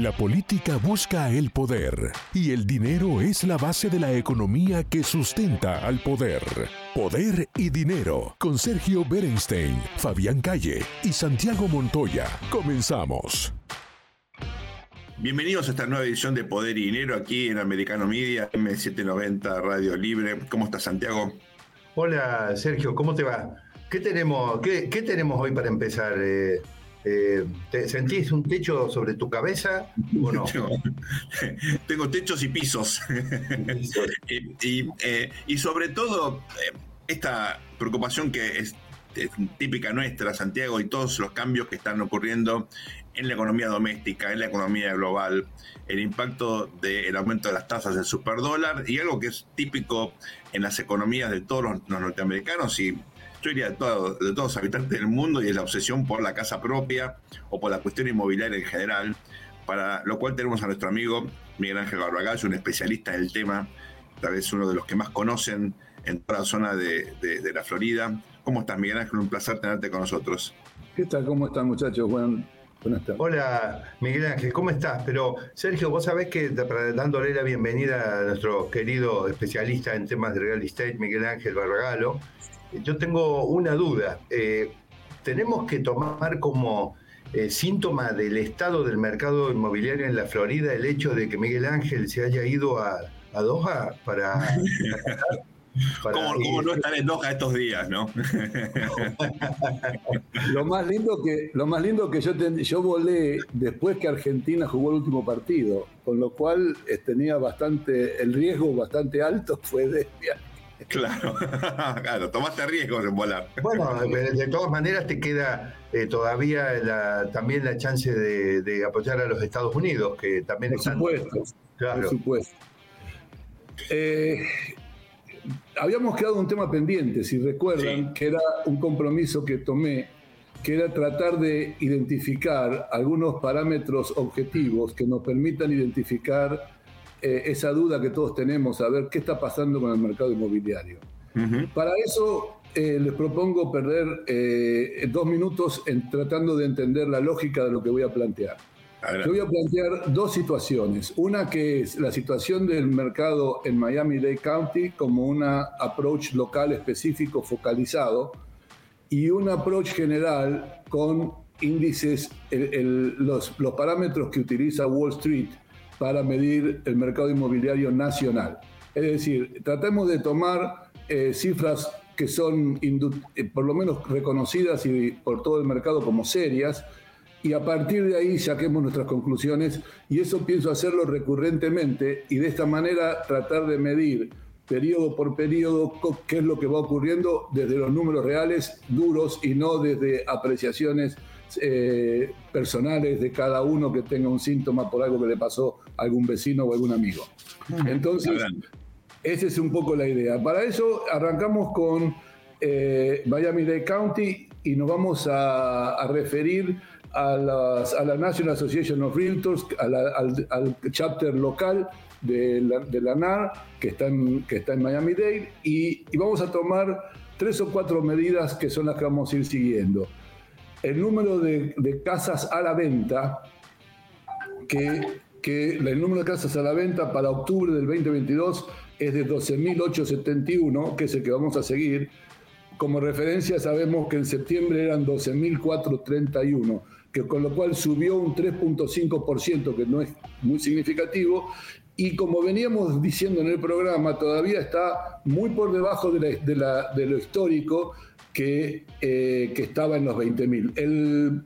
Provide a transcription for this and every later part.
La política busca el poder y el dinero es la base de la economía que sustenta al poder. Poder y dinero con Sergio Berenstein, Fabián Calle y Santiago Montoya. Comenzamos. Bienvenidos a esta nueva edición de Poder y Dinero aquí en Americano Media, M790 Radio Libre. ¿Cómo estás, Santiago? Hola, Sergio, ¿cómo te va? ¿Qué tenemos, qué, tenemos hoy para empezar? Eh, eh, ¿te ¿Sentís un techo sobre tu cabeza o no? Tengo techos y pisos. Eh, y, sobre todo, eh, esta preocupación que es, típica nuestra, Santiago, y todos los cambios que están ocurriendo en la economía doméstica, en la economía global, el impacto del aumento de las tasas del superdólar y algo que es típico en las economías de todos los norteamericanos y yo diría de, todos los habitantes del mundo y es la obsesión por la casa propia o por la cuestión inmobiliaria en general, para lo cual tenemos a nuestro amigo Miguel Ángel Barbagallo, un especialista en el tema, tal vez uno de los que más conocen en toda la zona de, la Florida. ¿Cómo estás, Miguel Ángel? Un placer tenerte con nosotros. ¿Qué tal? ¿Cómo están, muchachos? Buenas tardes. Hola, Miguel Ángel, ¿cómo estás? Pero, Sergio, vos sabés que dándole la bienvenida a nuestro querido especialista en temas de real estate, Miguel Ángel Barragalo, yo tengo una duda. Eh, ¿Tenemos que tomar como eh, síntoma del estado del mercado inmobiliario en la Florida el hecho de que Miguel Ángel se haya ido a, Doha para... ¿Cómo, no estar en Doha estos días, no? lo más lindo que, lo más lindo que yo, yo volé después que Argentina jugó el último partido, con lo cual eh, tenía bastante, el riesgo bastante alto fue de viaje Claro, claro, tomaste riesgos en volar. Bueno, de todas maneras te queda eh, todavía también la chance de, apoyar a los Estados Unidos, que también por Supuesto, Por supuesto. Eh, habíamos quedado un tema pendiente, si recuerdan, que era un compromiso que tomé, que era tratar de identificar algunos parámetros objetivos que nos permitan identificar eh, esa duda que todos tenemos, a ver qué está pasando con el mercado inmobiliario. Para eso eh, les propongo perder eh, dos minutos en tratando de entender la lógica de lo que voy a plantear. Yo voy a plantear dos situaciones. Una que es la situación del mercado en Miami-Dade County como un approach local específico focalizado y un approach general con índices, los, los parámetros que utiliza Wall Street para medir el mercado inmobiliario nacional. Es decir, tratemos de tomar eh, cifras que son eh, por lo menos reconocidas y por todo el mercado como serias, y a partir de ahí saquemos nuestras conclusiones, y eso pienso hacerlo recurrentemente, y de esta manera tratar de medir periodo por periodo qué es lo que va ocurriendo desde los números reales duros y no desde apreciaciones eh, personales de cada uno que tenga un síntoma por algo que le pasó a algún vecino o algún amigo. Entonces, esa es un poco la idea. Para eso arrancamos con eh, Miami-Dade County y nos vamos a, referir a, la National Association of Realtors, al, chapter local de la, NAR, que está en, que está en Miami-Dade, y, y vamos a tomar tres o cuatro medidas que son las que vamos a ir siguiendo el número de, casas a la venta, que, que, el número de casas a la venta para octubre del 2022 es de 12.871, que es el que vamos a seguir. Como referencia sabemos que en septiembre eran 12.431, que con lo cual subió un 3.5%, que no es muy significativo, y como veníamos diciendo en el programa, todavía está muy por debajo de, de lo histórico, que, eh, que estaba en los 20.000.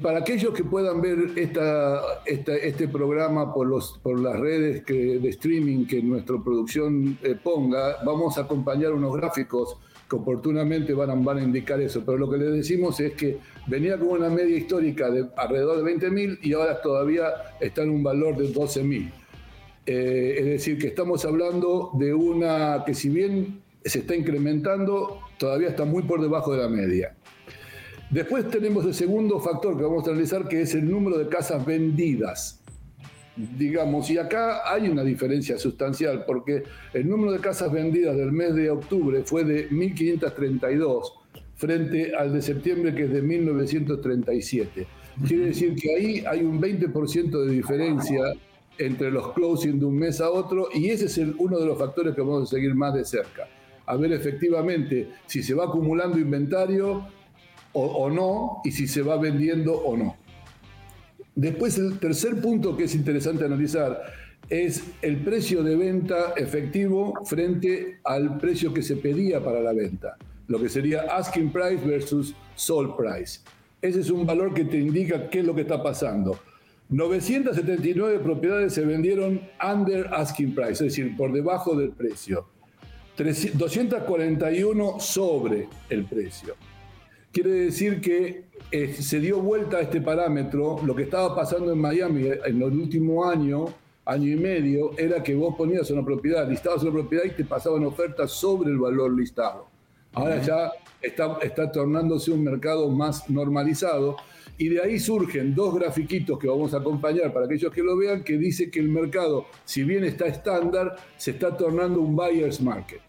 para aquellos que puedan ver esta, este programa por, los, por las redes que, de streaming que nuestra producción eh, ponga, vamos a acompañar unos gráficos que oportunamente van a, van a indicar eso. Pero lo que les decimos es que venía con una media histórica de alrededor de 20.000 y ahora todavía está en un valor de 12.000. Eh, es decir, que estamos hablando de una que si bien se está incrementando, todavía está muy por debajo de la media. Después tenemos el segundo factor que vamos a analizar, que es el número de casas vendidas. Digamos, y acá hay una diferencia sustancial, porque el número de casas vendidas del mes de octubre fue de 1.532 frente al de septiembre, que es de 1937. Quiere decir que ahí hay un 20% de diferencia entre los closing de un mes a otro y ese es uno de los factores que vamos a seguir más de cerca. A ver efectivamente si se va acumulando inventario o, no y si se va vendiendo o no. Después el tercer punto que es interesante analizar es el precio de venta efectivo frente al precio que se pedía para la venta, lo que sería asking price versus sold price. Ese es un valor que te indica qué es lo que está pasando. 979 propiedades se vendieron under asking price, es decir, por debajo del precio. 241 sobre el precio. Quiere decir que eh, se dio vuelta a este parámetro. Lo que estaba pasando en Miami en el último año, año y medio, era que vos ponías una propiedad, listabas una propiedad y te pasaban ofertas sobre el valor listado. Ahora ya está, está tornándose un mercado más normalizado y de ahí surgen dos grafiquitos que vamos a acompañar para aquellos que lo vean, que dice que el mercado, si bien está estándar, se está tornando un buyer's market.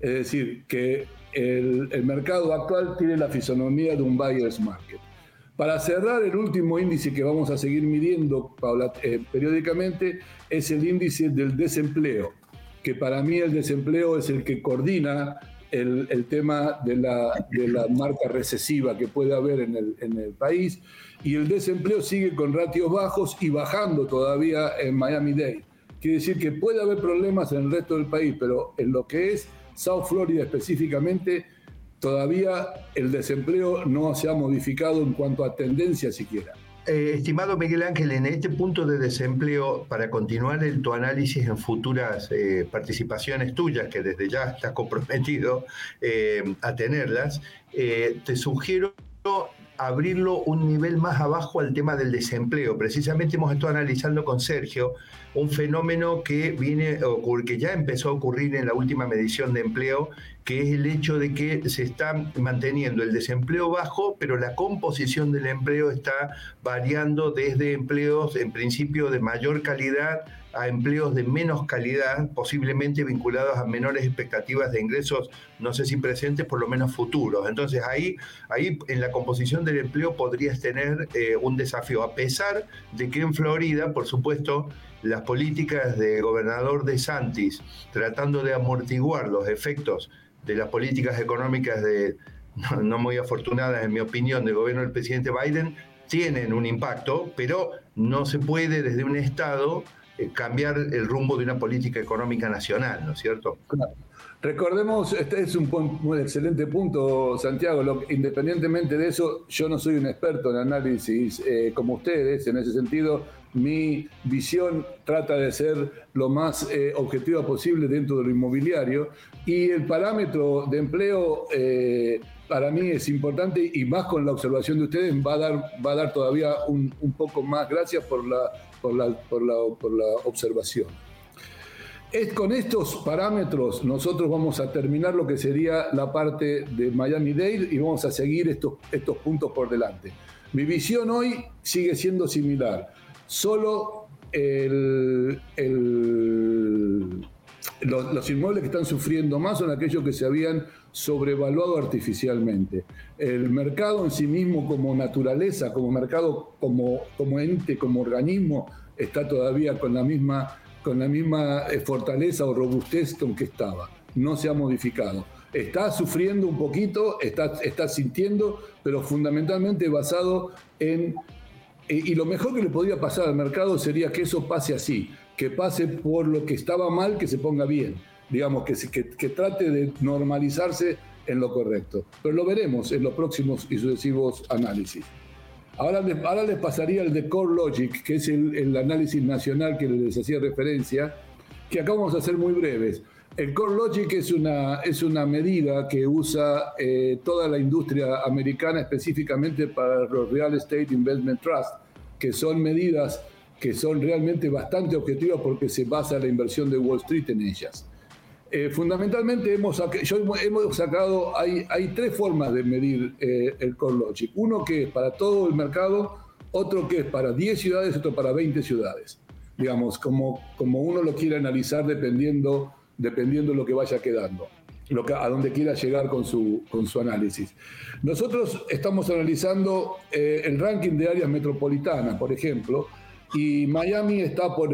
Es decir, que el, mercado actual tiene la fisonomía de un buyer's market. Para cerrar, el último índice que vamos a seguir midiendo eh, periódicamente es el índice del desempleo, que para mí el desempleo es el que coordina el, tema de la, de la, marca recesiva que puede haber en el, en el país y el desempleo sigue con ratios bajos y bajando todavía en Miami-Dade. Quiere decir que puede haber problemas en el resto del país, pero en lo que es South Florida específicamente, todavía el desempleo no se ha modificado en cuanto a tendencia siquiera. Eh, estimado Miguel Ángel, en este punto de desempleo, para continuar el, tu análisis en futuras eh, participaciones tuyas, que desde ya estás comprometido eh, a tenerlas, te sugiero abrirlo un nivel más abajo al tema del desempleo. Precisamente hemos estado analizando con Sergio un fenómeno que viene que ya empezó a ocurrir en la última medición de empleo, que es el hecho de que se está manteniendo el desempleo bajo, pero la composición del empleo está variando desde empleos en principio de mayor calidad a empleos de menos calidad, posiblemente vinculados a menores expectativas de ingresos, no sé si presentes, por lo menos futuros. Entonces ahí, ahí en la composición del empleo podrías tener eh, un desafío, a pesar de que en Florida, por supuesto, las políticas de gobernador de Santis, tratando de amortiguar los efectos de las políticas económicas de, no, muy afortunadas, en mi opinión, del gobierno del presidente Biden, tienen un impacto, pero no se puede desde un Estado cambiar el rumbo de una política económica nacional, ¿no es cierto? Recordemos, este es un, excelente punto, Santiago. independientemente de eso, yo no soy un experto en análisis eh, como ustedes. En ese sentido, mi visión trata de ser lo más eh, objetiva posible dentro de lo inmobiliario. Y el parámetro de empleo para mí es importante y más con la observación de ustedes va a dar, va a dar todavía un, poco más. Gracias por la por la, por la, por la observación. Es, con estos parámetros nosotros vamos a terminar lo que sería la parte de Miami-Dade y vamos a seguir estos, estos puntos por delante. Mi visión hoy sigue siendo similar. Solo los, los, inmuebles que están sufriendo más son aquellos que se habían sobrevaluado artificialmente. El mercado en sí mismo como naturaleza, como mercado, como, como ente, como organismo, está todavía con la misma, con la misma eh, fortaleza o robustez con que estaba. No se ha modificado. Está sufriendo un poquito, está, está sintiendo, pero fundamentalmente basado en... Y lo mejor que le podría pasar al mercado sería que eso pase así, que pase por lo que estaba mal, que se ponga bien digamos, que, que, que trate de normalizarse en lo correcto. Pero lo veremos en los próximos y sucesivos análisis. Ahora les, ahora les pasaría el de Core Logic, que es el, análisis nacional que les hacía referencia, que acá vamos a ser muy breves. El Core Logic es una, es una medida que usa eh, toda la industria americana específicamente para los Real Estate Investment Trust, que son medidas que son realmente bastante objetivas porque se basa la inversión de Wall Street en ellas. Eh, fundamentalmente hemos, hemos sacado, hay, hay, tres formas de medir eh, el core logic. Uno que es para todo el mercado, otro que es para 10 ciudades, otro para 20 ciudades. Digamos, como, como uno lo quiere analizar dependiendo, dependiendo de lo que vaya quedando. a donde quiera llegar con su, con su análisis. Nosotros estamos analizando eh, el ranking de áreas metropolitanas, por ejemplo, y Miami está por,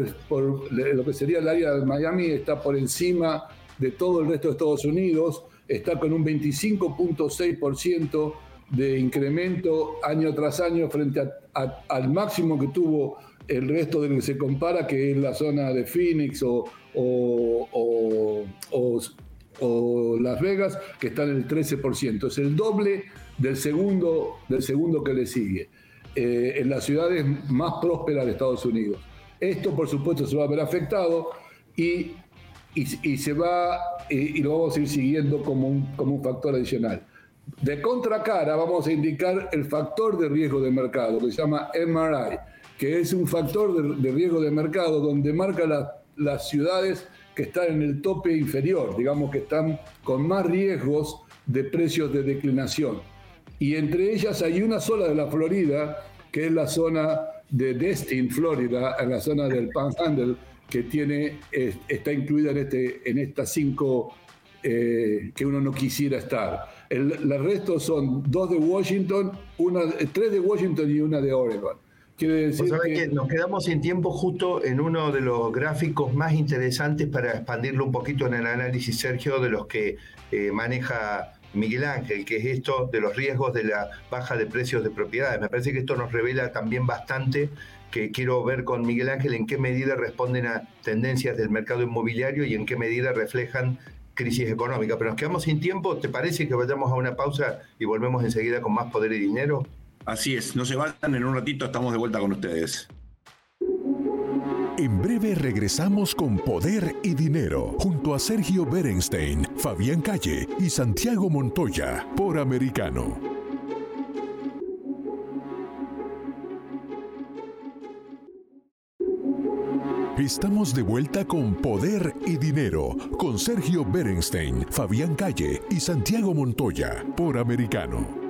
lo que sería el área de Miami, está por encima de todo el resto de Estados Unidos, está con un 25.6% de incremento año tras año frente al máximo que tuvo el resto de lo que se compara, que es la zona de Phoenix o, o, Las Vegas, que está en el 13%. Es el doble del segundo, del segundo que le sigue, eh, en las ciudades más prósperas de Estados Unidos. Esto, por supuesto, se va a ver afectado y, y, se va, y, lo vamos a ir siguiendo como un, como un factor adicional. De contracara, vamos a indicar el factor de riesgo de mercado, que se llama MRI que es un factor de, riesgo de mercado donde marca las ciudades que están en el tope inferior, digamos que están con más riesgos de precios de declinación. Y entre ellas hay una sola de la Florida, que es la zona de Destin, Florida, en la zona del Panhandle, que tiene, está incluida en, este, en estas cinco eh, que uno no quisiera estar. El, el, resto son dos de Washington, tres de Washington y una de Oregon. Quiere decir que... nos quedamos sin tiempo justo en uno de los gráficos más interesantes para expandirlo un poquito en el análisis, Sergio, de los que eh, maneja Miguel Ángel, que es esto de los riesgos de la baja de precios de propiedades. Me parece que esto nos revela también bastante que quiero ver con Miguel Ángel en qué medida responden a tendencias del mercado inmobiliario y en qué medida reflejan crisis económica. Pero nos quedamos sin tiempo, ¿te parece que vayamos a una pausa y volvemos enseguida con más poder y dinero? Así es, no se vayan, en un ratito estamos de vuelta con ustedes. En breve regresamos con Poder y Dinero, junto a Sergio Berenstein, Fabián Calle y Santiago Montoya, por Americano. Estamos de vuelta con Poder y Dinero, con Sergio Berenstein, Fabián Calle y Santiago Montoya, por Americano.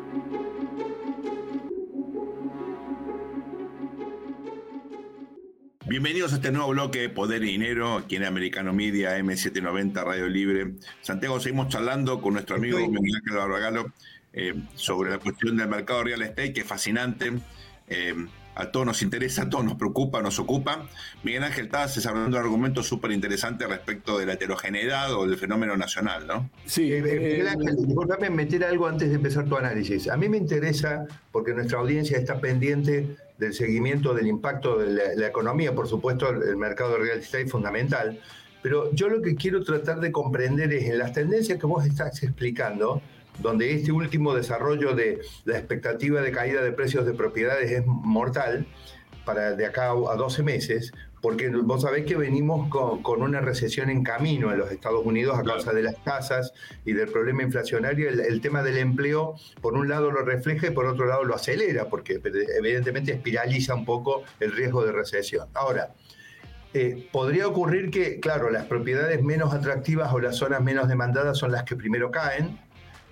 Bienvenidos a este nuevo bloque de Poder y Dinero aquí en Americano Media, M790 Radio Libre. Santiago, seguimos charlando con nuestro amigo Miguel Ángel Barbagalo eh, sobre la cuestión del mercado real estate, que es fascinante. Eh, a todos nos interesa, a todos nos preocupa, nos ocupa. Miguel Ángel, estás desarrollando un argumento súper interesante respecto de la heterogeneidad o del fenómeno nacional, ¿no? Sí, eh, Miguel Ángel, disculpame meter algo antes de empezar tu análisis. A mí me interesa, porque nuestra audiencia está pendiente del seguimiento del impacto de la, economía, por supuesto el, mercado real estate es fundamental, pero yo lo que quiero tratar de comprender es en las tendencias que vos estás explicando, donde este último desarrollo de la expectativa de caída de precios de propiedades es mortal, para de acá a 12 meses, porque vos sabés que venimos con, una recesión en camino en los Estados Unidos a causa de las tasas y del problema inflacionario. El, tema del empleo, por un lado lo refleja y por otro lado lo acelera, porque evidentemente espiraliza un poco el riesgo de recesión. Ahora, eh, podría ocurrir que, claro, las propiedades menos atractivas o las zonas menos demandadas son las que primero caen,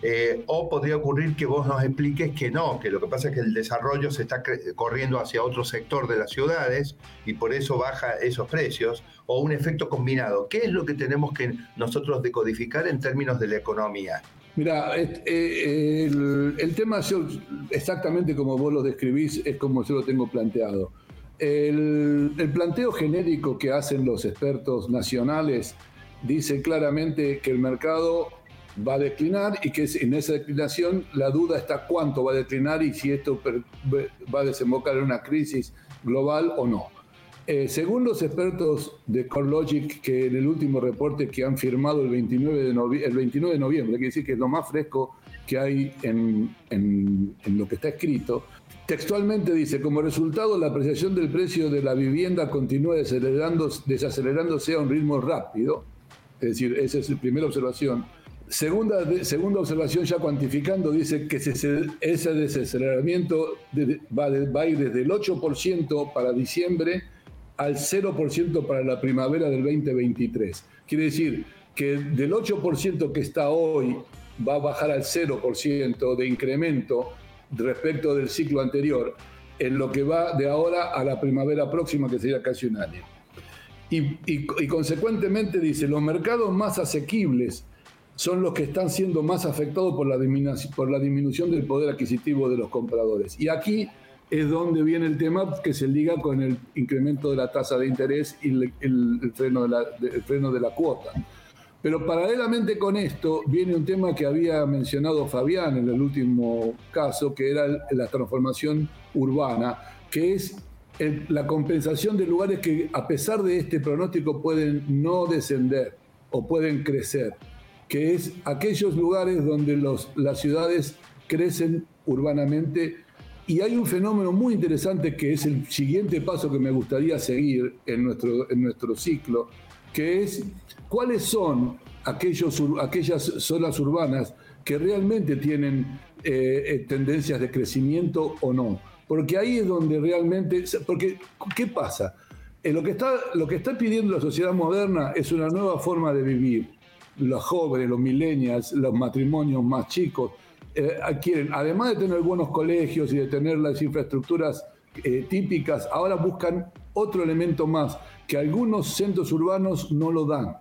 eh, o podría ocurrir que vos nos expliques que no, que lo que pasa es que el desarrollo se está corriendo hacia otro sector de las ciudades y por eso baja esos precios, o un efecto combinado. ¿Qué es lo que tenemos que nosotros decodificar en términos de la economía? Mira, eh, el, tema, exactamente como vos lo describís, es como yo lo tengo planteado. El, el planteo genérico que hacen los expertos nacionales dice claramente que el mercado va a declinar y que en esa declinación la duda está cuánto va a declinar y si esto va a desembocar en una crisis global o no. Eh, según los expertos de CoreLogic, que en el último reporte que han firmado el 29 de, el 29 de noviembre, quiere decir que es lo más fresco que hay en lo que está escrito, textualmente dice, como resultado la apreciación del precio de la vivienda continúa desacelerándose a un ritmo rápido, es decir, esa es la primera observación, Segunda, segunda observación, ya cuantificando, dice que ese desaceleramiento va, va, a ir desde el 8% para diciembre al 0% para la primavera del 2023. Quiere decir que del 8% que está hoy va a bajar al 0% de incremento respecto del ciclo anterior, en lo que va de ahora a la primavera próxima, que sería casi un año. y consecuentemente dice, los mercados más asequibles son los que están siendo más afectados por la, disminución del poder adquisitivo de los compradores. Y aquí es donde viene el tema que se liga con el incremento de la tasa de interés y el, freno, de la, freno de la cuota. Pero paralelamente con esto viene un tema que había mencionado Fabián en el último caso, que era la transformación urbana, que es la compensación de lugares que a pesar de este pronóstico pueden no descender o pueden crecer, que es aquellos lugares donde las ciudades crecen urbanamente y hay un fenómeno muy interesante que es el siguiente paso que me gustaría seguir en nuestro, en nuestro ciclo, que es cuáles son aquellos, aquellas zonas urbanas que realmente tienen eh, eh, tendencias de crecimiento o no. Porque ahí es donde realmente... Porque, ¿qué pasa? Eh, lo, que está, lo que está pidiendo la sociedad moderna es una nueva forma de vivir. Los jóvenes, los millennials, los matrimonios más chicos, quieren, además de tener buenos colegios y de tener las infraestructuras típicas, ahora buscan otro elemento más que algunos centros urbanos no lo dan.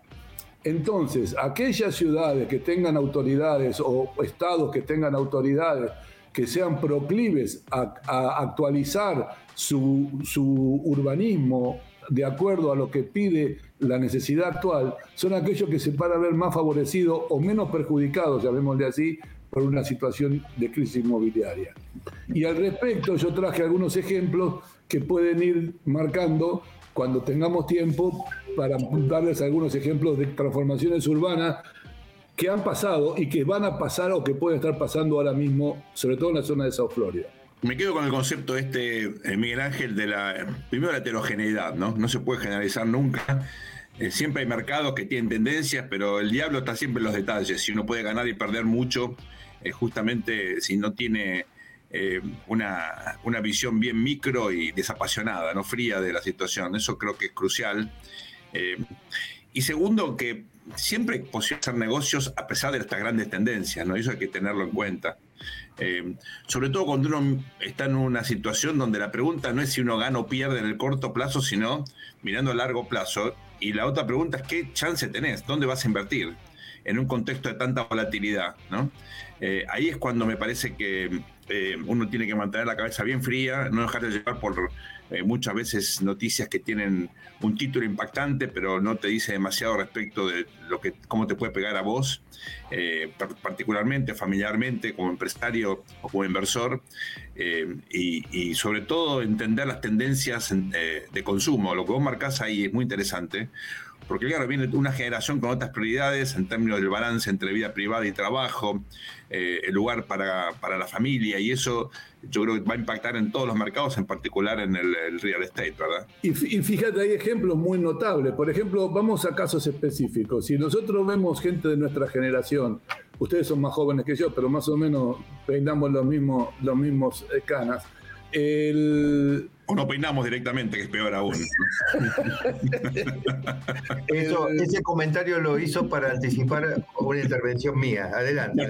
Entonces, aquellas ciudades que tengan autoridades o estados que tengan autoridades que sean proclives a, actualizar su, urbanismo de acuerdo a lo que pide la necesidad actual, son aquellos que se van a ver más favorecidos o menos perjudicados, llamémosle así, por una situación de crisis inmobiliaria. Y al respecto, yo traje algunos ejemplos que pueden ir marcando cuando tengamos tiempo para darles algunos ejemplos de transformaciones urbanas que han pasado y que van a pasar o que pueden estar pasando ahora mismo, sobre todo en la zona de South Florida. Me quedo con el concepto este, eh, Miguel Ángel, de la, primero la heterogeneidad, ¿no? No se puede generalizar nunca. Eh, siempre hay mercados que tienen tendencias, pero el diablo está siempre en los detalles. Si uno puede ganar y perder mucho, eh, justamente si no tiene eh, una, una, visión bien micro y desapasionada, no fría de la situación. Eso creo que es crucial. Eh, y segundo, que siempre es posible hacer negocios a pesar de estas grandes tendencias, ¿no? Eso hay que tenerlo en cuenta. Sobre todo cuando uno está en una situación donde la pregunta no es si uno gana o pierde en el corto plazo, sino mirando a largo plazo. Y la otra pregunta es qué chance tenés, dónde vas a invertir en un contexto de tanta volatilidad. ¿no? ahí es cuando me parece que eh, uno tiene que mantener la cabeza bien fría, no dejar de llevar por eh, muchas veces noticias que tienen un título impactante, pero no te dice demasiado respecto de lo que, cómo te puede pegar a vos, eh, particularmente, familiarmente, como empresario o como inversor, y, sobre todo entender las tendencias de consumo. Lo que vos marcás ahí es muy interesante porque claro, viene una generación con otras prioridades en términos del balance entre vida privada y trabajo, eh, el lugar para, la familia, y eso yo creo que va a impactar en todos los mercados, en particular en el, real estate, ¿verdad? Y, fíjate, hay ejemplos muy notables. Por ejemplo, vamos a casos específicos. Si nosotros vemos gente de nuestra generación, ustedes son más jóvenes que yo, pero más o menos peinamos los mismos, los mismos eh, canas. El, o no peinamos directamente, que es peor aún. ese comentario lo hizo para anticipar una intervención mía. Adelante.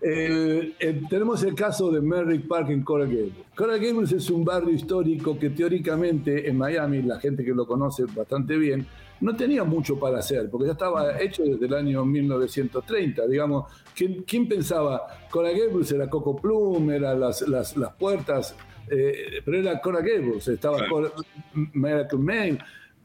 tenemos el caso de Merrick Park en Coral Gables. Coral Gables es un barrio histórico que teóricamente en Miami, la gente que lo conoce bastante bien, no tenía mucho para hacer, porque ya estaba hecho desde el año 1930, digamos. ¿Quién, pensaba? Cora Gables era Coco Plum, eran las, las, puertas, eh, pero era Cora Gables, estaba Miracle Man.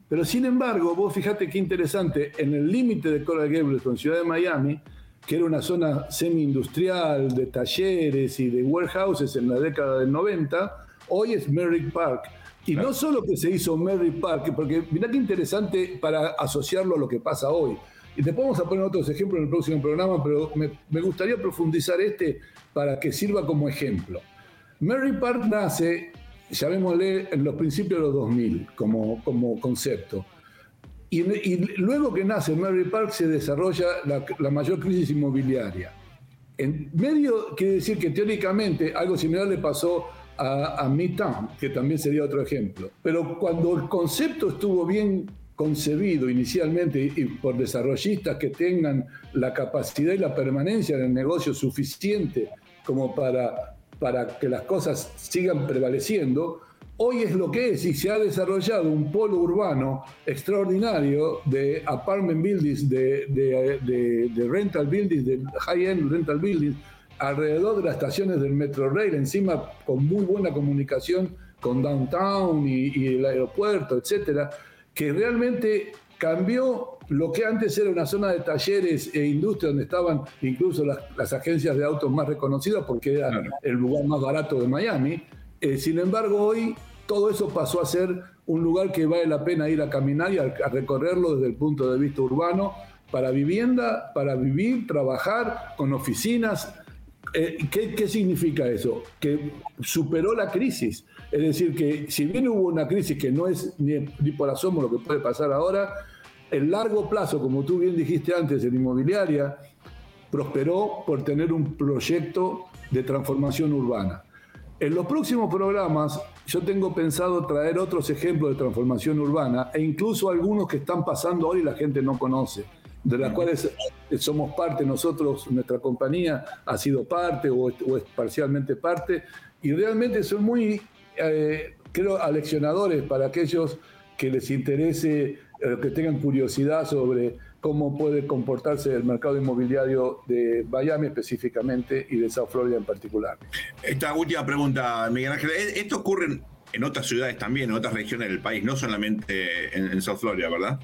Pero sin embargo, vos fíjate qué interesante, en el límite de Coral Gables con Ciudad de Miami, que era una zona semi-industrial de talleres y de warehouses en la década del 90, hoy es Merrick Park y no solo que se hizo Mary Park, porque mirá qué interesante para asociarlo a lo que pasa hoy. Y te vamos a poner otros ejemplos en el próximo programa, pero me, gustaría profundizar este para que sirva como ejemplo. Mary Park nace, llamémosle, en los principios de los 2000 como, como concepto. Y, luego que nace Mary Park se desarrolla la, la mayor crisis inmobiliaria. En medio, quiere decir que teóricamente algo similar le pasó a, Midtown, que también sería otro ejemplo. Pero cuando el concepto estuvo bien concebido inicialmente y por desarrollistas que tengan la capacidad y la permanencia en el negocio suficiente como para, para que las cosas sigan prevaleciendo, hoy es lo que es y se ha desarrollado un polo urbano extraordinario de apartment buildings, de, de rental buildings, de high-end rental buildings, alrededor de las estaciones del Metro Rail, encima con muy buena comunicación con downtown y, el aeropuerto, etcétera, que realmente cambió lo que antes era una zona de talleres e industria donde estaban incluso las, agencias de autos más reconocidas porque era el lugar más barato de Miami. Eh, sin embargo, hoy todo eso pasó a ser un lugar que vale la pena ir a caminar y a recorrerlo desde el punto de vista urbano para vivienda, para vivir, trabajar, con oficinas, eh, ¿qué, significa eso? Que superó la crisis. Es decir, que si bien hubo una crisis que no es ni, por asomo lo que puede pasar ahora, el largo plazo, como tú bien dijiste antes, en inmobiliaria, prosperó por tener un proyecto de transformación urbana. En los próximos programas yo tengo pensado traer otros ejemplos de transformación urbana e incluso algunos que están pasando hoy y la gente no conoce de las cuales somos parte nosotros, nuestra compañía ha sido parte o, es parcialmente parte, y realmente son muy, eh, creo, aleccionadores para aquellos que les interese, eh, que tengan curiosidad sobre cómo puede comportarse el mercado inmobiliario de Miami específicamente y de South Florida en particular. Esta última pregunta, Miguel Ángel, esto ocurre en otras ciudades también, en otras regiones del país, no solamente en, en South Florida, ¿verdad?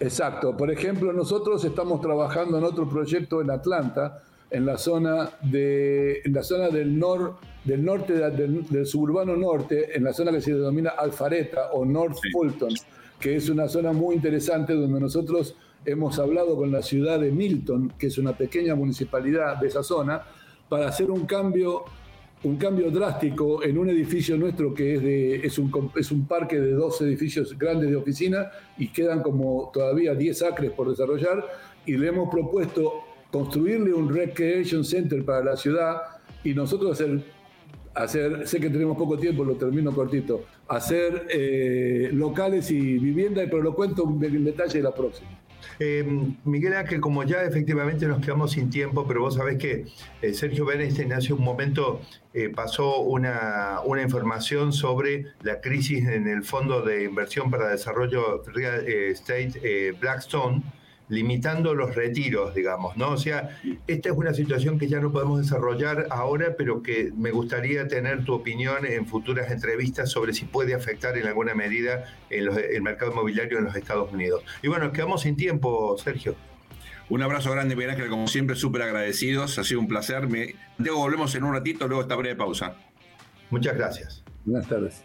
Exacto. Por ejemplo, nosotros estamos trabajando en otro proyecto en Atlanta, en la zona, de, en la zona del, nor, del norte, del, suburbano norte, en la zona que se denomina Alfareta o North Fulton, que es una zona muy interesante donde nosotros hemos hablado con la ciudad de Milton, que es una pequeña municipalidad de esa zona, para hacer un cambio un cambio drástico en un edificio nuestro que es, de, es, un, es un parque de dos edificios grandes de oficina y quedan como todavía 10 acres por desarrollar y le hemos propuesto construirle un recreation center para la ciudad y nosotros hacer, hacer sé que tenemos poco tiempo, lo termino cortito, hacer eh, locales y vivienda, pero lo cuento en detalle la próxima. Em, Miguel Ángel, como ya efectivamente nos quedamos sin tiempo, pero vos sabés que eh, Sergio Bernstein hace un momento eh, pasó una, una, información sobre la crisis en el Fondo de Inversión para Desarrollo Real Estate Blackstone limitando los retiros, digamos, ¿no? O sea, esta es una situación que ya no podemos desarrollar ahora, pero que me gustaría tener tu opinión en futuras entrevistas sobre si puede afectar en alguna medida el, mercado inmobiliario en los Estados Unidos. Y bueno, quedamos sin tiempo, Sergio. Un abrazo grande, Miguel Ángel, como siempre, súper agradecidos. Ha sido un placer. Me... Diego, volvemos en un ratito, luego esta breve pausa. Muchas gracias. Buenas tardes.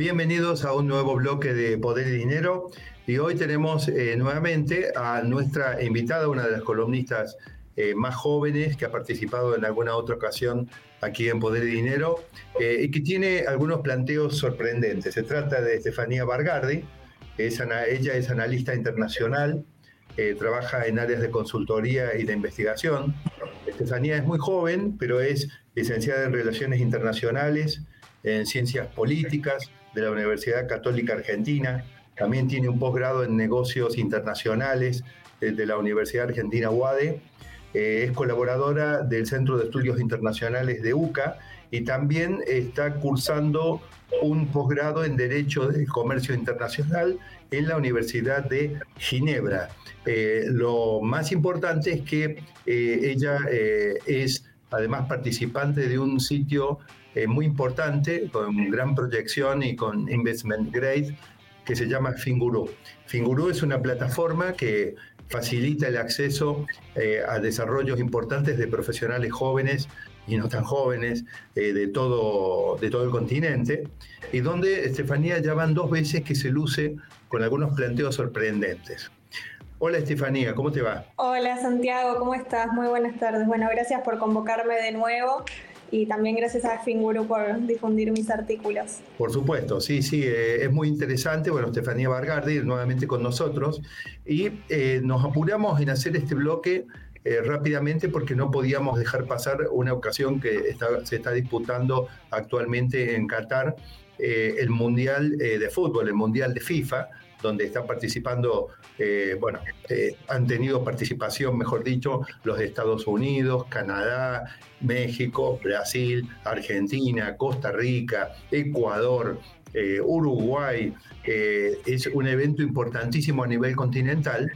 Bienvenidos a un nuevo bloque de Poder y Dinero. Y hoy tenemos eh, nuevamente a nuestra invitada, una de las columnistas eh, más jóvenes que ha participado en alguna otra ocasión aquí en Poder y Dinero eh, y que tiene algunos planteos sorprendentes. Se trata de Estefanía Bargardi. Es ella es analista internacional, trabaja en áreas de consultoría y de investigación. Estefanía es muy joven, pero es licenciada en Relaciones Internacionales, en Ciencias Políticas, de la Universidad Católica Argentina, también tiene un posgrado en negocios internacionales eh, de la Universidad Argentina UADE, eh, es colaboradora del Centro de Estudios Internacionales de UCA y también está cursando un posgrado en Derecho del Comercio Internacional en la Universidad de Ginebra. Eh, lo más importante es que ella es además participante de un sitio eh, muy importante, con gran proyección y con investment grade, que se llama Finguru. Finguru es una plataforma que facilita el acceso eh, a desarrollos importantes de profesionales jóvenes y no tan jóvenes eh, de, todo, de todo el continente, y donde Estefanía ya van dos veces que se luce con algunos planteos sorprendentes. Hola Estefanía, ¿cómo te va? Hola Santiago, ¿cómo estás? Muy buenas tardes. Bueno, gracias por convocarme de nuevo. y también gracias a Finguru por difundir mis artículos. Por supuesto, sí, sí, eh, es muy interesante. Bueno, Estefanía Vargardi nuevamente con nosotros y eh, nos apuramos en hacer este bloque eh, rápidamente porque no podíamos dejar pasar una ocasión que se está disputando actualmente en Qatar, el Mundial de Fútbol, el Mundial de FIFA, donde están participando, bueno, han tenido participación, mejor dicho, los Estados Unidos, Canadá, México, Brasil, Argentina, Costa Rica, Ecuador, eh, Uruguay. Eh, es un evento importantísimo a nivel continental.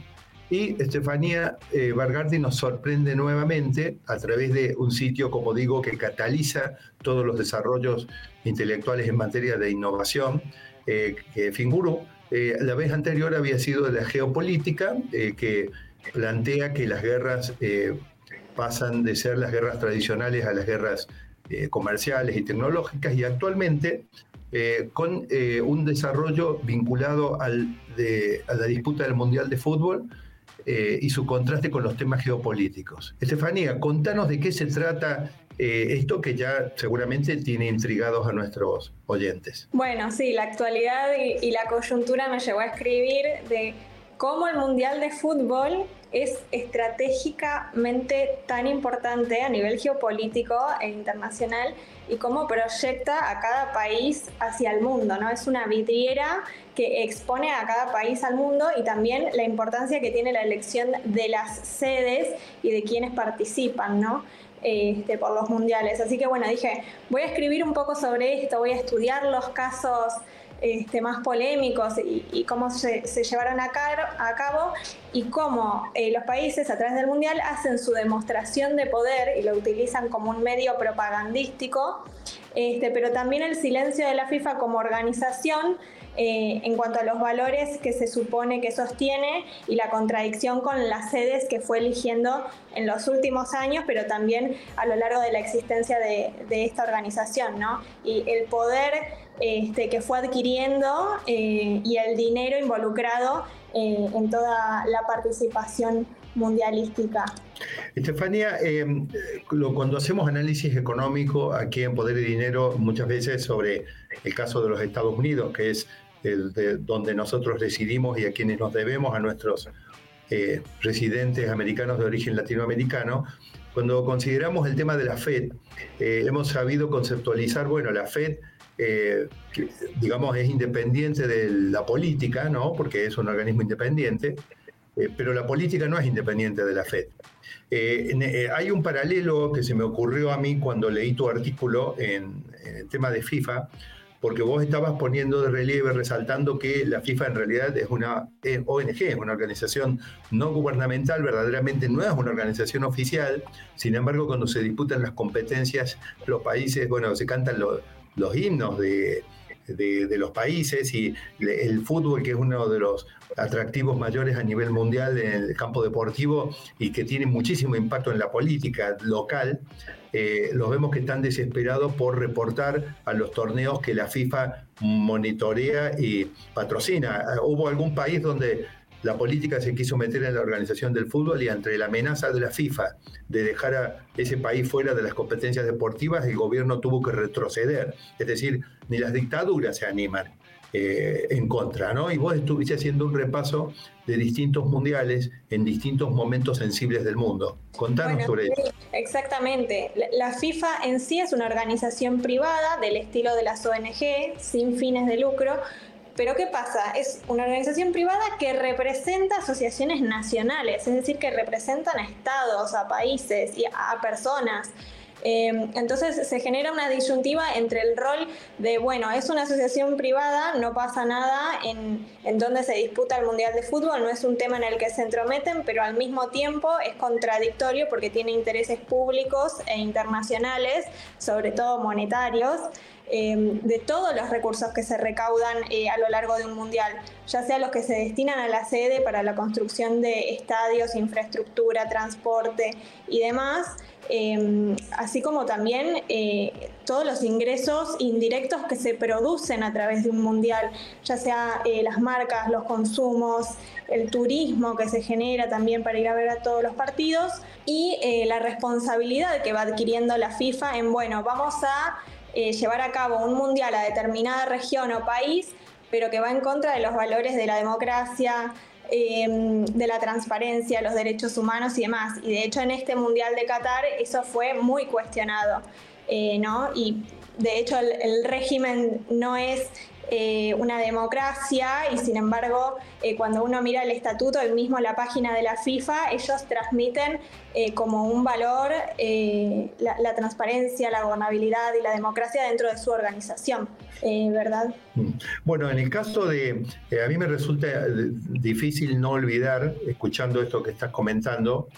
Y Estefanía eh, nos sorprende nuevamente a través de un sitio, como digo, que cataliza todos los desarrollos intelectuales en materia de innovación, eh, que Finguru. La vez anterior había sido la geopolítica, que plantea que las guerras pasan de ser las guerras tradicionales a las guerras eh, comerciales y tecnológicas y actualmente eh, con eh, un desarrollo vinculado al de, a la disputa del Mundial de Fútbol y su contraste con los temas geopolíticos. Estefanía, contanos de qué se trata esto que ya seguramente tiene intrigados a nuestros oyentes. Bueno, sí, la actualidad y, y la coyuntura me llevó a escribir de cómo el Mundial de Fútbol es estratégicamente tan importante a nivel geopolítico e internacional y cómo proyecta a cada país hacia el mundo, ¿no? Es una vidriera que expone a cada país al mundo y también la importancia que tiene la elección de las sedes y de quienes participan, ¿no? Este, por los mundiales. Así que bueno, dije, voy a escribir un poco sobre esto, voy a estudiar los casos este, más polémicos y, cómo se, llevaron a, cabo y cómo eh, los países a través del Mundial hacen su demostración de poder y lo utilizan como un medio propagandístico, este, pero también el silencio de la FIFA como organización eh, en cuanto a los valores que se supone que sostiene y la contradicción con las sedes que fue eligiendo en los últimos años, pero también a lo largo de la existencia de, esta organización, ¿no? Y el poder este, que fue adquiriendo eh, y el dinero involucrado eh, en toda la participación mundialística. Estefanía, cuando hacemos análisis económico aquí en Poder y Dinero, muchas veces sobre el caso de los Estados Unidos, que es de donde nosotros residimos y a quienes nos debemos, a nuestros eh, residentes americanos de origen latinoamericano, cuando consideramos el tema de la FED, eh, hemos sabido conceptualizar, bueno, la FED, eh, digamos, es independiente de la política, ¿no? Porque es un organismo independiente, pero la política no es independiente de la FED. hay un paralelo que se me ocurrió a mí cuando leí tu artículo en, en el tema de FIFA, porque vos estabas poniendo de relieve, resaltando que la FIFA en realidad es una ONG, es una organización no gubernamental, verdaderamente no es una organización oficial, sin embargo cuando se disputan las competencias, los países, bueno, se cantan los himnos de, de, los países y el fútbol, que es uno de los atractivos mayores a nivel mundial en el campo deportivo y que tiene muchísimo impacto en la política local, eh, los vemos que están desesperados por reportar a los torneos que la FIFA monitorea y patrocina. Hubo algún país donde la política se quiso meter en la organización del fútbol y entre la amenaza de la FIFA de dejar a ese país fuera de las competencias deportivas, el gobierno tuvo que retroceder. Es decir, ni las dictaduras se animan eh, en contra, ¿no? Y vos estuviste haciendo un repaso de distintos mundiales en distintos momentos sensibles del mundo. Contanos sobre eso. Exactamente. La FIFA en sí es una organización privada del estilo de las ONG, sin fines de lucro, pero ¿qué pasa? Es una organización privada que representa asociaciones nacionales, es decir, que representan a estados, a países y a personas. Em, entonces se genera una disyuntiva entre el rol de, bueno, es una asociación privada, no pasa nada en, donde se disputa el Mundial de Fútbol, no es un tema en el que se entrometen, pero al mismo tiempo es contradictorio porque tiene intereses públicos e internacionales, sobre todo monetarios. Em, de todos los recursos que se recaudan eh, a lo largo de un mundial, ya sea los que se destinan a la sede para la construcción de estadios, infraestructura, transporte y demás, Em, así como también eh, todos los ingresos indirectos que se producen a través de un mundial, ya sea eh, las marcas, los consumos, el turismo que se genera también para ir a ver a todos los partidos y eh, la responsabilidad que va adquiriendo la FIFA en, bueno, vamos a llevar a cabo un mundial a determinada región o país, pero que va en contra de los valores de la democracia, Em, de la transparencia, los derechos humanos y demás. Y de hecho en este Mundial de Qatar eso fue muy cuestionado, eh, ¿no? Y de hecho el, régimen no es eh, una democracia y sin embargo eh, cuando uno mira el estatuto, el mismo la página de la FIFA, ellos transmiten como un valor la, transparencia, la gobernabilidad y la democracia dentro de su organización. Eh, ¿verdad? Mm. Bueno, en el caso de, eh, a mí me resulta eh, difícil no olvidar, escuchando esto que estás comentando,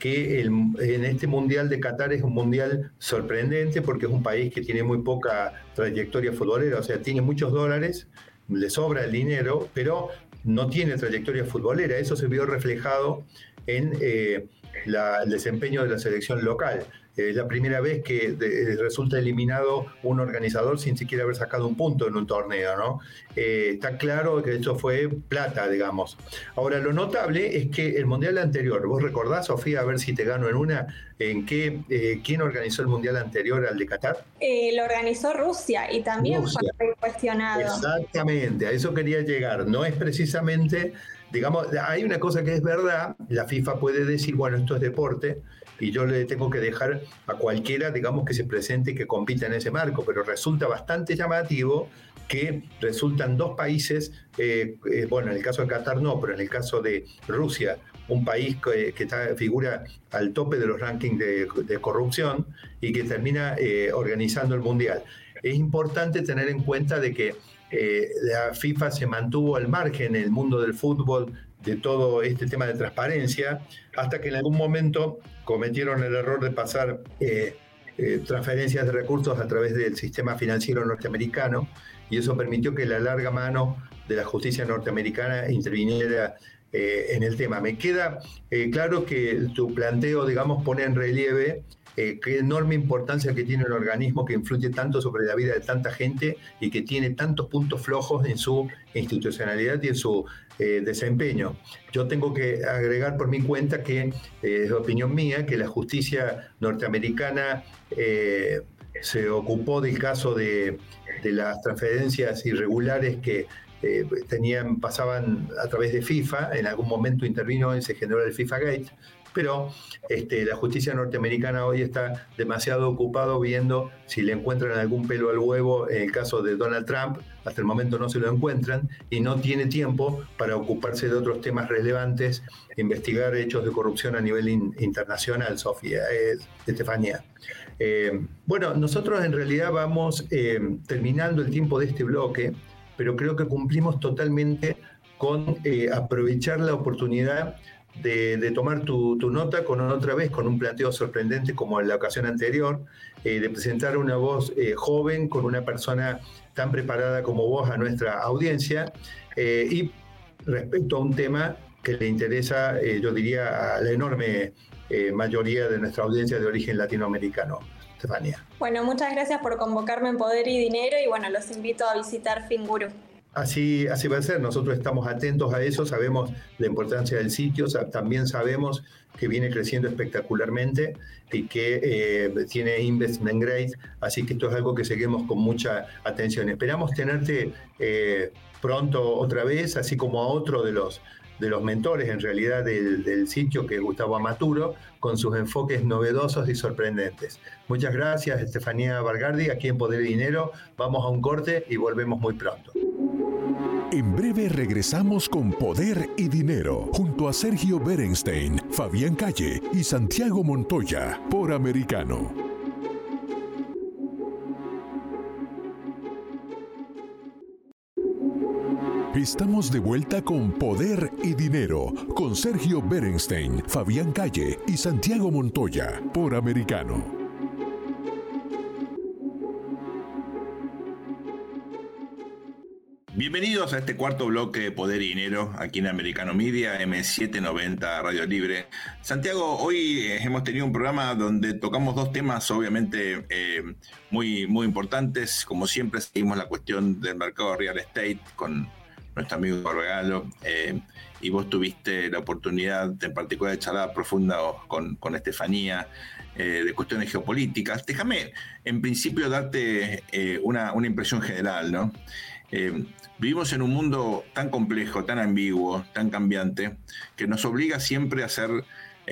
que en este Mundial de Qatar es un mundial sorprendente porque es un país que tiene muy poca trayectoria futbolera, o sea, tiene muchos dólares, le sobra el dinero, pero no tiene trayectoria futbolera. Eso se vio reflejado en el desempeño de la selección local. Es la primera vez que resulta eliminado un organizador sin siquiera haber sacado un punto en un torneo, ¿no? Eh, está claro que eso fue plata, digamos. Ahora, lo notable es que el mundial anterior, ¿vos recordás, Sofía, a ver si te gano en una, en qué, eh, quién organizó el mundial anterior al de Qatar? Eh, lo organizó Rusia y también fue cuestionado. Exactamente, a eso quería llegar. No es precisamente, digamos, hay una cosa que es verdad, la FIFA puede decir, bueno, esto es deporte, y yo le tengo que dejar a cualquiera, digamos, que se presente y que compita en ese marco, pero resulta bastante llamativo que resultan dos países, eh, eh, bueno, en el caso de Qatar no, pero en el caso de Rusia, un país que, está, figura al tope de los rankings de, corrupción y que termina eh, organizando el Mundial. Es importante tener en cuenta de que la FIFA se mantuvo al margen en el mundo del fútbol de todo este tema de transparencia, hasta que en algún momento cometieron el error de pasar eh, eh, transferencias de recursos a través del sistema financiero norteamericano, y eso permitió que la larga mano de la justicia norteamericana interviniera eh, en el tema. Me queda claro que tu planteo, digamos, pone en relieve eh, qué enorme importancia que tiene un organismo que influye tanto sobre la vida de tanta gente y que tiene tantos puntos flojos en su institucionalidad y en su eh, desempeño. Yo tengo que agregar por mi cuenta que, eh, es opinión mía, que la justicia norteamericana se ocupó del caso de las transferencias irregulares que tenían, pasaban a través de FIFA, en algún momento intervino y se generó el FIFA Gate, pero este, la justicia norteamericana hoy está demasiado ocupado viendo si le encuentran algún pelo al huevo en el caso de Donald Trump, hasta el momento no se lo encuentran y no tiene tiempo para ocuparse de otros temas relevantes, investigar hechos de corrupción a nivel internacional, Sofía, eh, Estefanía. Eh, bueno, nosotros en realidad vamos eh, terminando el tiempo de este bloque, pero creo que cumplimos totalmente con aprovechar la oportunidad de, tomar tu, nota con otra vez, con un planteo sorprendente como en la ocasión anterior, eh, de presentar una voz eh, joven con una persona tan preparada como vos a nuestra audiencia eh, y respecto a un tema que le interesa, yo diría, a la enorme mayoría de nuestra audiencia de origen latinoamericano. Estefania. Bueno, muchas gracias por convocarme en Poder y Dinero y bueno, los invito a visitar Finguru. Así, así va a ser, nosotros estamos atentos a eso, sabemos la importancia del sitio, también sabemos que viene creciendo espectacularmente y que eh, tiene investment grade, así que esto es algo que seguimos con mucha atención. Esperamos tenerte eh, pronto otra vez, así como a otro de los, de los mentores en realidad del, sitio, que es Gustavo Amaturo, con sus enfoques novedosos y sorprendentes. Muchas gracias, Estefanía Vargardi, aquí en Poder y Dinero. Vamos a un corte y volvemos muy pronto. En breve regresamos con Poder y Dinero, junto a Sergio Berenstein, Fabián Calle y Santiago Montoya, por Americano. Estamos de vuelta con Poder y Dinero, con Sergio Berenstein, Fabián Calle y Santiago Montoya, por Americano. Bienvenidos a este cuarto bloque de Poder y Dinero aquí en Americano Media, M790 Radio Libre. Santiago, hoy eh, hemos tenido un programa donde tocamos dos temas obviamente eh, muy, muy importantes. Como siempre, seguimos la cuestión del mercado real estate con nuestro amigo Regalo. Eh, y vos tuviste la oportunidad, en particular, de charlar profunda con, con Estefanía de cuestiones geopolíticas. Déjame, en principio, darte una, una impresión general, ¿no? Eh, vivimos en un mundo tan complejo, tan ambiguo, tan cambiante, que nos obliga siempre a ser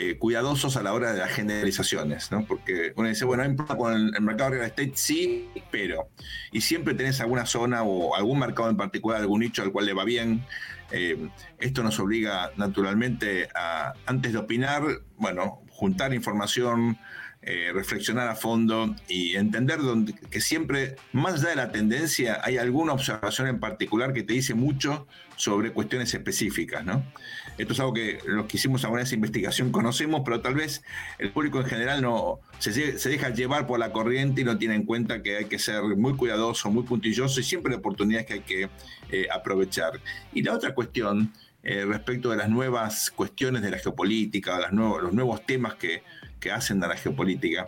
eh, cuidadosos a la hora de las generalizaciones, ¿no? Porque uno dice, bueno, con el, mercado real estate, sí, pero. Y siempre tenés alguna zona o algún mercado en particular, algún nicho al cual le va bien. Eh, esto nos obliga naturalmente a, antes de opinar, bueno, juntar información, eh, reflexionar a fondo y entender donde, que siempre, más allá de la tendencia, hay alguna observación en particular que te dice mucho sobre cuestiones específicas. ¿no? Esto es algo que los que hicimos alguna esa investigación conocemos, pero tal vez el público en general no se, deja llevar por la corriente y no tiene en cuenta que hay que ser muy cuidadoso, muy puntilloso y siempre hay oportunidades que hay que eh, aprovechar. Y la otra cuestión, eh, respecto de las nuevas cuestiones de la geopolítica, los nuevos temas que que hacen a la geopolítica.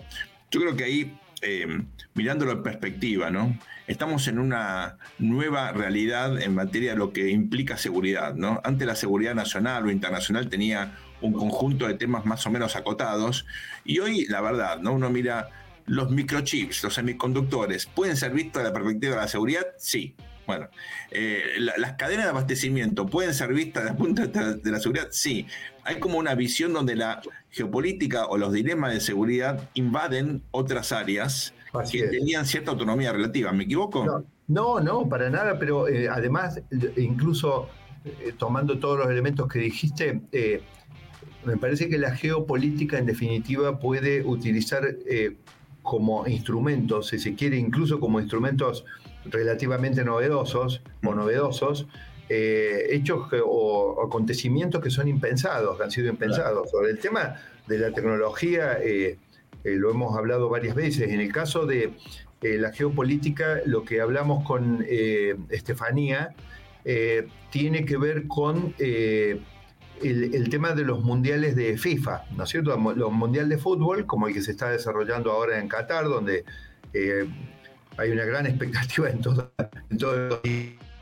Yo creo que ahí, eh, mirándolo en perspectiva, ¿no? Estamos en una nueva realidad en materia de lo que implica seguridad, ¿no? Antes la seguridad nacional o internacional tenía un conjunto de temas más o menos acotados y hoy, la verdad, ¿no? Uno mira los microchips, los semiconductores, ¿pueden ser vistos desde la perspectiva de la seguridad? Sí, bueno, eh, las cadenas de abastecimiento pueden ser vistas desde el punto de vista de la seguridad, sí. Hay como una visión donde la geopolítica o los dilemas de seguridad invaden otras áreas que tenían cierta autonomía relativa. ¿Me equivoco? No, no, para nada, pero eh, además, incluso eh, tomando todos los elementos que dijiste, me parece que la geopolítica en definitiva puede utilizar como instrumentos, si se quiere, incluso como instrumentos relativamente novedosos o novedosos, eh, hechos o acontecimientos que son impensados, que han sido impensados. Sobre el tema de la tecnología, eh, eh, lo hemos hablado varias veces. En el caso de la geopolítica, lo que hablamos con Estefanía tiene que ver con el, el, tema de los mundiales de FIFA, ¿no es cierto? Los mundiales de fútbol, como el que se está desarrollando ahora en Qatar, donde hay una gran expectativa en todo, en todo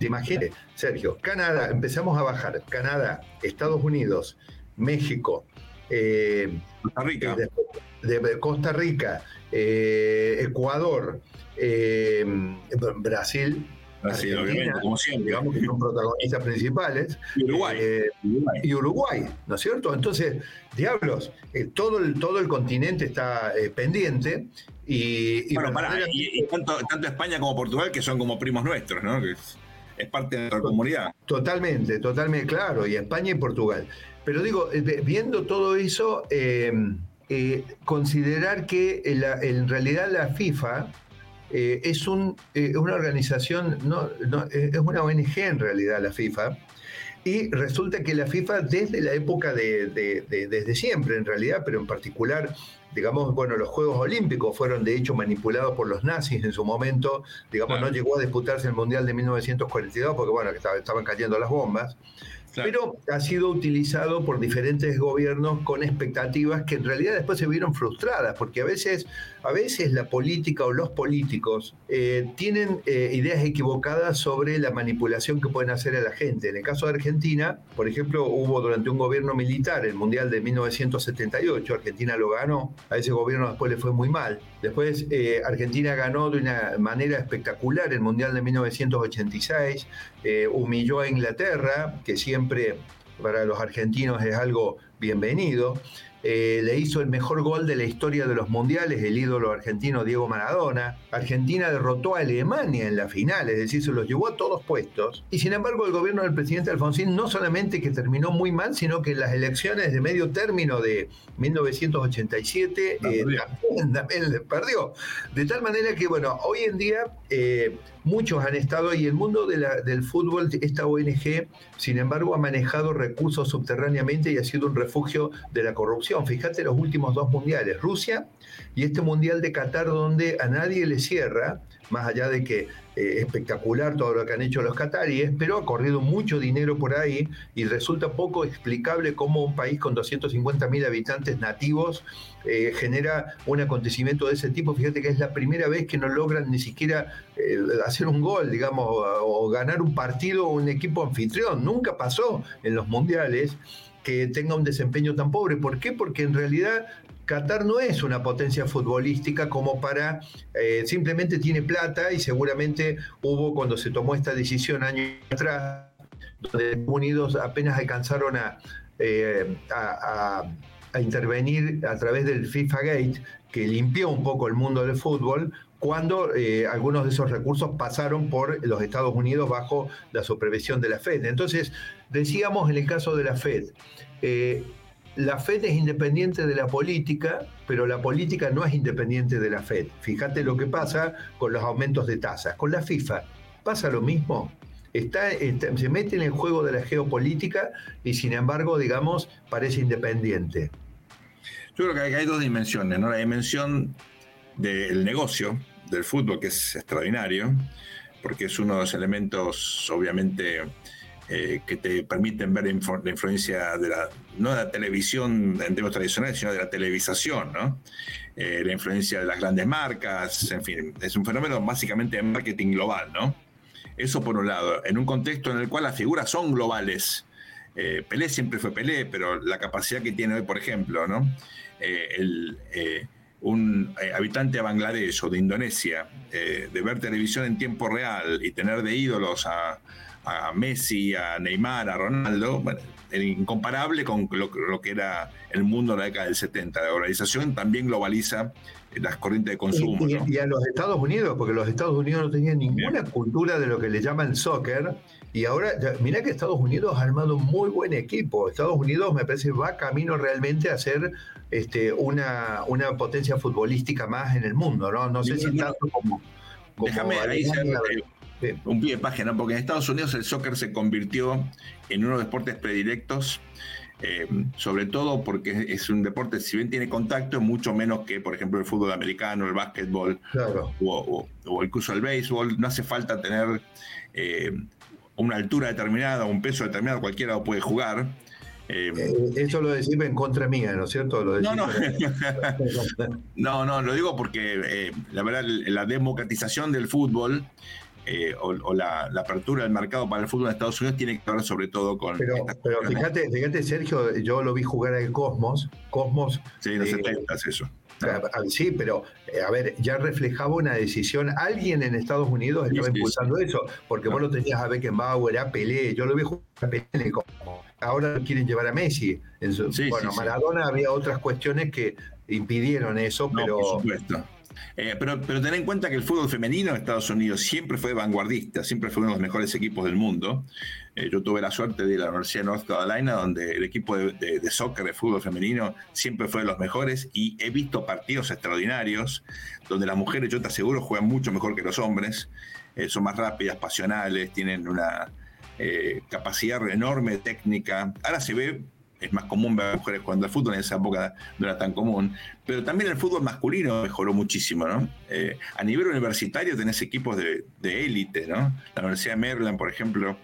Imagínate, Sergio, Canadá, empezamos a bajar. Canadá, Estados Unidos, México, eh, Costa Rica, de, Costa Rica eh, Ecuador, eh, Brasil, Brasil obviamente, como siempre. Digamos que son protagonistas principales. Y Uruguay. Y Uruguay, ¿no es cierto? Entonces, diablos, todo, el, todo el continente está pendiente y, bueno, pará, y, tanto, España como Portugal, que son como primos nuestros, ¿no? Que es, parte de nuestra comunidad. Totalmente, totalmente claro, y España y Portugal. Pero digo, eh, viendo todo eso, eh, eh, considerar que en realidad la FIFA es un, una organización, no, es una ONG en realidad la FIFA, y resulta que la FIFA desde la época de, desde siempre en realidad, pero en particular digamos, bueno, los Juegos Olímpicos fueron de hecho manipulados por los nazis en su momento, digamos, no llegó a disputarse el Mundial de 1942 porque, bueno, estaban cayendo las bombas, pero ha sido utilizado por diferentes gobiernos con expectativas que en realidad después se vieron frustradas, porque a veces, a veces la política o los políticos eh, tienen eh, ideas equivocadas sobre la manipulación que pueden hacer a la gente. En el caso de Argentina, por ejemplo, hubo durante un gobierno militar el Mundial de 1978, Argentina lo ganó, a ese gobierno después le fue muy mal. Después eh, Argentina ganó de una manera espectacular el Mundial de 1986, humilló a Inglaterra, que siempre para los argentinos es algo bienvenido. Eh, le hizo el mejor gol de la historia de los mundiales, el ídolo argentino Diego Maradona. Argentina derrotó a Alemania en la final, es decir, se los llevó a todos puestos. Y sin embargo, el gobierno del presidente Alfonsín no solamente que terminó muy mal, sino que en las elecciones de medio término de 1987 eh, también, perdió. De tal manera que, bueno, hoy en día eh, muchos han estado y el mundo del fútbol, esta ONG, sin embargo, ha manejado recursos subterráneamente y ha sido un refugio de la corrupción. Fíjate los últimos dos mundiales, Rusia y este mundial de Qatar donde a nadie le cierra, más allá de que eh, espectacular todo lo que han hecho los qataríes, pero ha corrido mucho dinero por ahí y resulta poco explicable cómo un país con 250 mil habitantes nativos eh, genera un acontecimiento de ese tipo. Fíjate que es la primera vez que no logran ni siquiera eh, hacer un gol, digamos, o ganar un partido o un equipo anfitrión. Nunca pasó en los mundiales que tenga un desempeño tan pobre. ¿Por qué? Porque en realidad Qatar no es una potencia futbolística como para, eh, simplemente tiene plata y seguramente hubo cuando se tomó esta decisión años atrás, donde Unidos apenas alcanzaron eh, a, intervenir a través del FIFA Gate, que limpió un poco el mundo del fútbol, cuando eh, algunos de esos recursos pasaron por los Estados Unidos bajo la supervisión de la Fed. Entonces, decíamos en el caso de la Fed, la Fed es independiente de la política, pero la política no es independiente de la Fed. Fíjate lo que pasa con los aumentos de tasas. Con la FIFA pasa lo mismo. Está, se mete en el juego de la geopolítica y sin embargo, digamos, parece independiente. Yo creo que hay dos dimensiones, ¿no? La dimensión del negocio, del fútbol, que es extraordinario, porque es uno de los elementos, obviamente, eh, que te permiten ver la influencia de la, no de la televisión en términos tradicionales, sino de la televisación, ¿no? Eh, la influencia de las grandes marcas, en fin, es un fenómeno básicamente de marketing global, ¿no? Eso por un lado, en un contexto en el cual las figuras son globales. Eh, Pelé siempre fue Pelé, pero la capacidad que tiene hoy, por ejemplo, ¿no? un habitante de Bangladesh o de Indonesia, de ver televisión en tiempo real y tener de ídolos a, a Messi, a Neymar, a Ronaldo, bueno, incomparable con lo, que era el mundo en la década del 70. La globalización también globaliza las corrientes de consumo. Y, a los Estados Unidos, porque los Estados Unidos no tenían ninguna cultura de lo que le llaman soccer. Y ahora, mira que Estados Unidos ha armado un muy buen equipo. Estados Unidos me parece va camino realmente a ser este, una, una potencia futbolística más en el mundo, ¿no? No sé si tanto como... Déjame ahí un pie de página, porque en Estados Unidos el soccer se convirtió en uno de los deportes predilectos, eh, sobre todo porque es un deporte, si bien tiene contacto, mucho menos que, por ejemplo, el fútbol americano, el básquetbol o, incluso el béisbol. No hace falta tener eh, una altura determinada, un peso determinado, cualquiera lo puede jugar. Eh, eso lo decís en contra mía, ¿no es cierto? no, no. no, no, lo digo porque la verdad la democratización del fútbol eh, o, la, apertura del mercado para el fútbol en Estados Unidos tiene que ver sobre todo con... Pero, pero fíjate, fíjate, Sergio, yo lo vi jugar al Cosmos. Cosmos... Sí, en los 70 es eso. Sí, pero eh, a ver, ya reflejaba una decisión. Alguien en Estados Unidos estaba impulsando eso, porque vos lo tenías a Beckenbauer, a Pelé. Yo lo vi jugar a Pelé Ahora lo quieren llevar a Messi. bueno, Maradona había otras cuestiones que impidieron eso, pero. por supuesto. Eh, pero, pero ten en cuenta que el fútbol femenino en Estados Unidos siempre fue vanguardista, siempre fue uno de los mejores equipos del mundo. Eh, yo tuve la suerte de ir a la Universidad de North Carolina, donde el equipo de, soccer, de fútbol femenino, siempre fue de los mejores y he visto partidos extraordinarios donde las mujeres, yo te aseguro, juegan mucho mejor que los hombres. Eh, son más rápidas, pasionales, tienen una capacidad enorme técnica. Ahora se ve es más común ver mujeres jugando al fútbol, en esa época no era tan común, pero también el fútbol masculino mejoró muchísimo, ¿no? Eh, a nivel universitario tenés equipos de élite, ¿no? La Universidad de Maryland, por ejemplo,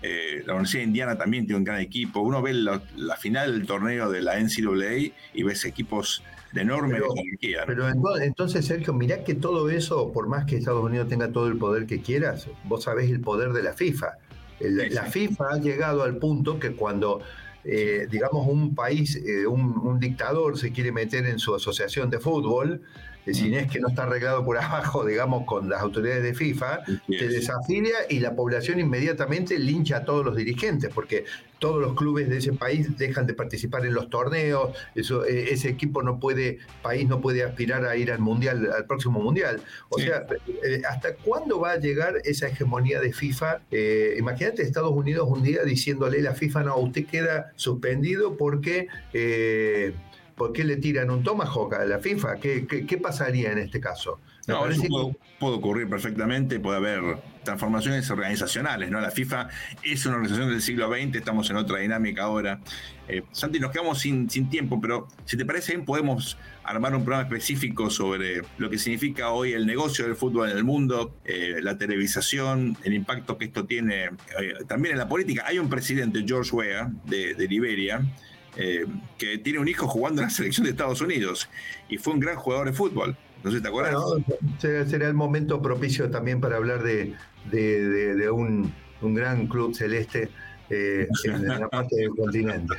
eh, la Universidad de Indiana también tiene un gran equipo. Uno ve la, final del torneo de la NCAA y ves equipos de enorme pero, Pero entonces, Sergio, mirá que todo eso, por más que Estados Unidos tenga todo el poder que quieras, vos sabés el poder de la FIFA. la FIFA ha llegado al punto que cuando eh, digamos, un país, eh, un, dictador se quiere meter en su asociación de fútbol, si es que no está arreglado por abajo, digamos, con las autoridades de FIFA, se desafilia y la población inmediatamente lincha a todos los dirigentes, porque todos los clubes de ese país dejan de participar en los torneos, eso, eh, ese equipo no puede, país no puede aspirar a ir al mundial, al próximo mundial. O sea, eh, ¿hasta cuándo va a llegar esa hegemonía de FIFA? Eh, imagínate Estados Unidos un día diciéndole a la FIFA, no, usted queda suspendido porque ¿Por qué le tiran un tomahawk a la FIFA? ¿Qué, qué, pasaría en este caso? No, eso puede, ocurrir perfectamente, puede haber transformaciones organizacionales, ¿no? La FIFA es una organización del siglo XX, estamos en otra dinámica ahora. Eh, Santi, nos quedamos sin, sin tiempo, pero si te parece bien, podemos armar un programa específico sobre lo que significa hoy el negocio del fútbol en el mundo, eh, la televisación, el impacto que esto tiene eh, también en la política. Hay un presidente, George Weah, de, Liberia, que tiene un hijo jugando en la selección de Estados Unidos y fue un gran jugador de fútbol. No sé, ¿te acuerdas? será el momento propicio también para hablar de, un, un gran club celeste eh, en la parte del continente.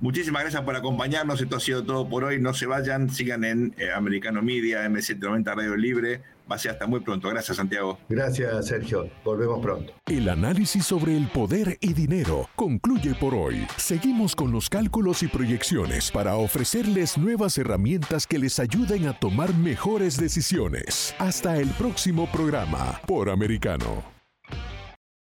Muchísimas gracias por acompañarnos. Esto ha sido todo por hoy. No se vayan, sigan en eh, Americano Media, M790 Radio Libre. Va a ser hasta muy pronto. Gracias, Santiago. Gracias, Sergio. Volvemos pronto. El análisis sobre el poder y dinero concluye por hoy. Seguimos con los cálculos y proyecciones para ofrecerles nuevas herramientas que les ayuden a tomar mejores decisiones. Hasta el próximo programa por Americano.